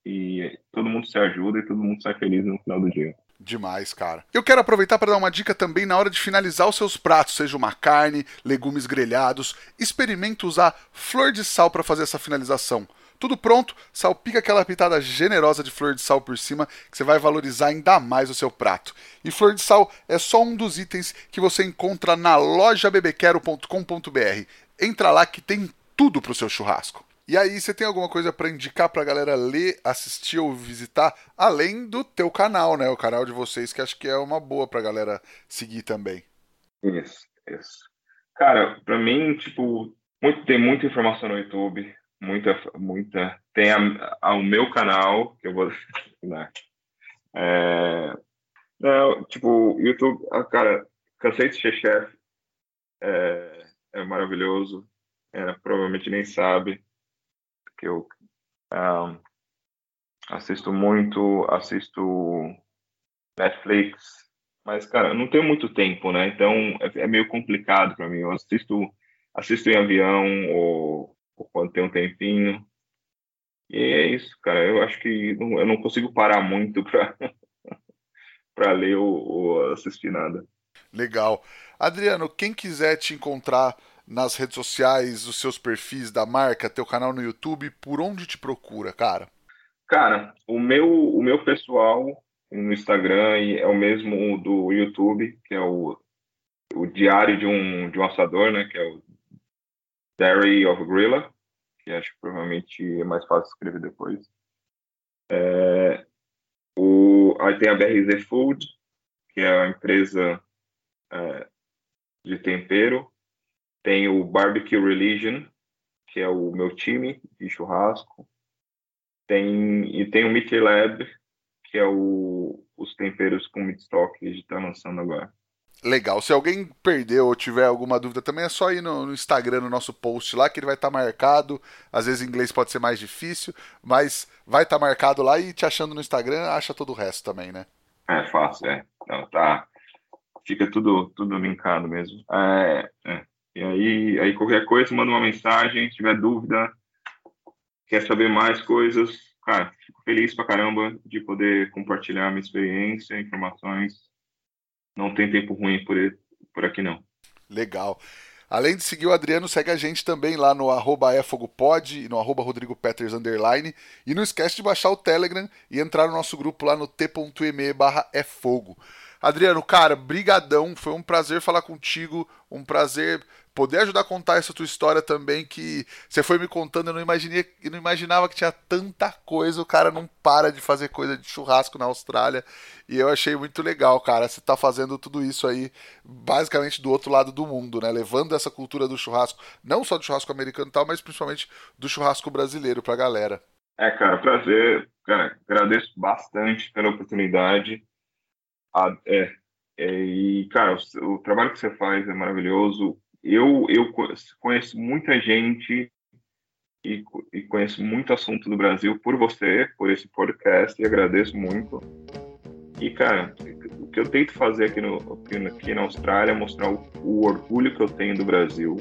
e todo mundo se ajuda e todo mundo sai feliz no final do dia. Demais, cara. Eu quero aproveitar para dar uma dica também na hora de finalizar os seus pratos, seja uma carne, legumes grelhados. Experimenta usar flor de sal para fazer essa finalização. Tudo pronto, salpica aquela pitada generosa de flor de sal por cima, que você vai valorizar ainda mais o seu prato. E flor de sal é só um dos itens que você encontra na loja bebequero.com.br. Entra lá que tem tudo pro seu churrasco. E aí, você tem alguma coisa para indicar pra galera ler, assistir ou visitar, além do teu canal, né? O canal de vocês, que acho que é uma boa pra galera seguir também. Isso, isso. Cara, pra mim, tipo, muito, tem muita informação no YouTube, muita, muita. Tem a, a, o meu canal, que eu vou. Né? É, não, tipo, YouTube, ah, cara, cansei de ser chefe, é, é maravilhoso, é, provavelmente nem sabe que eu um, assisto muito, assisto Netflix, mas cara, não tenho muito tempo, né? Então é, é meio complicado para mim. Eu assisto, assisto em avião ou, ou, quando tem um tempinho. E é isso, cara. Eu acho que não, eu não consigo parar muito para para ler ou, ou assistir nada. Legal. Adriano, quem quiser te encontrar nas redes sociais, os seus perfis da marca, teu canal no YouTube, por onde te procura, cara? Cara, o meu, o meu pessoal no Instagram é o mesmo do YouTube, que é o, o diário de um, de um assador, né? Que é o Diary of Grilla, que acho que provavelmente é mais fácil escrever depois. É, o, aí tem a BRZ Food, que é a empresa é, de tempero, tem o Barbecue Religion, que é o meu time de churrasco. Tem, e tem o Meat Lab, que é o, os temperos com meat stock que a gente está lançando agora. Legal. Se alguém perdeu ou tiver alguma dúvida também, é só ir no, no Instagram, no nosso post lá, que ele vai estar tá marcado. Às vezes em inglês pode ser mais difícil, mas vai estar tá marcado lá e te achando no Instagram, acha todo o resto também, né? É fácil, é. Não, tá. Fica tudo, tudo linkado mesmo. É, é. E aí, aí qualquer coisa, manda uma mensagem, se tiver dúvida, quer saber mais coisas, cara, fico feliz pra caramba de poder compartilhar minha experiência, informações. Não tem tempo ruim por, por aqui, não. Legal. Além de seguir o Adriano, segue a gente também lá no arroba efogopod e no arroba rodrigopeters underline. E não esquece de baixar o Telegram e entrar no nosso grupo lá no t.me barra efogo. Adriano, cara, brigadão, foi um prazer falar contigo, um prazer poder ajudar a contar essa tua história também, que você foi me contando, eu não, imaginei, eu não imaginava que tinha tanta coisa, o cara não para de fazer coisa de churrasco na Austrália, e eu achei muito legal, cara, você tá fazendo tudo isso aí, basicamente do outro lado do mundo, né, levando essa cultura do churrasco, não só do churrasco americano e tal, mas principalmente do churrasco brasileiro pra galera. É, cara, prazer, cara, agradeço bastante pela oportunidade, ah, é, é, e, cara, o, o trabalho que você faz é maravilhoso, eu, eu conheço muita gente e, e, conheço muito assunto do Brasil por você, por esse podcast, e agradeço muito. E, cara, o que eu tento fazer aqui, no, aqui na Austrália é mostrar o, o orgulho que eu tenho do Brasil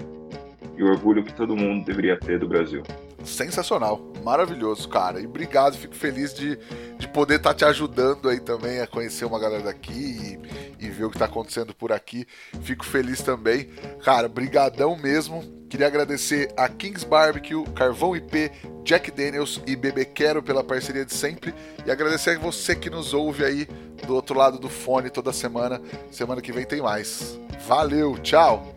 e o orgulho que todo mundo deveria ter do Brasil sensacional, maravilhoso, cara. E obrigado, fico feliz de, de poder estar tá te ajudando aí também a conhecer uma galera daqui e, e ver o que está acontecendo por aqui. Fico feliz também. Cara, brigadão mesmo. Queria agradecer a Kings Barbecue, Carvão IP, Jack Daniels e Bebê Quero pela parceria de sempre. E agradecer a você que nos ouve aí do outro lado do fone toda semana. Semana que vem tem mais. Valeu, tchau!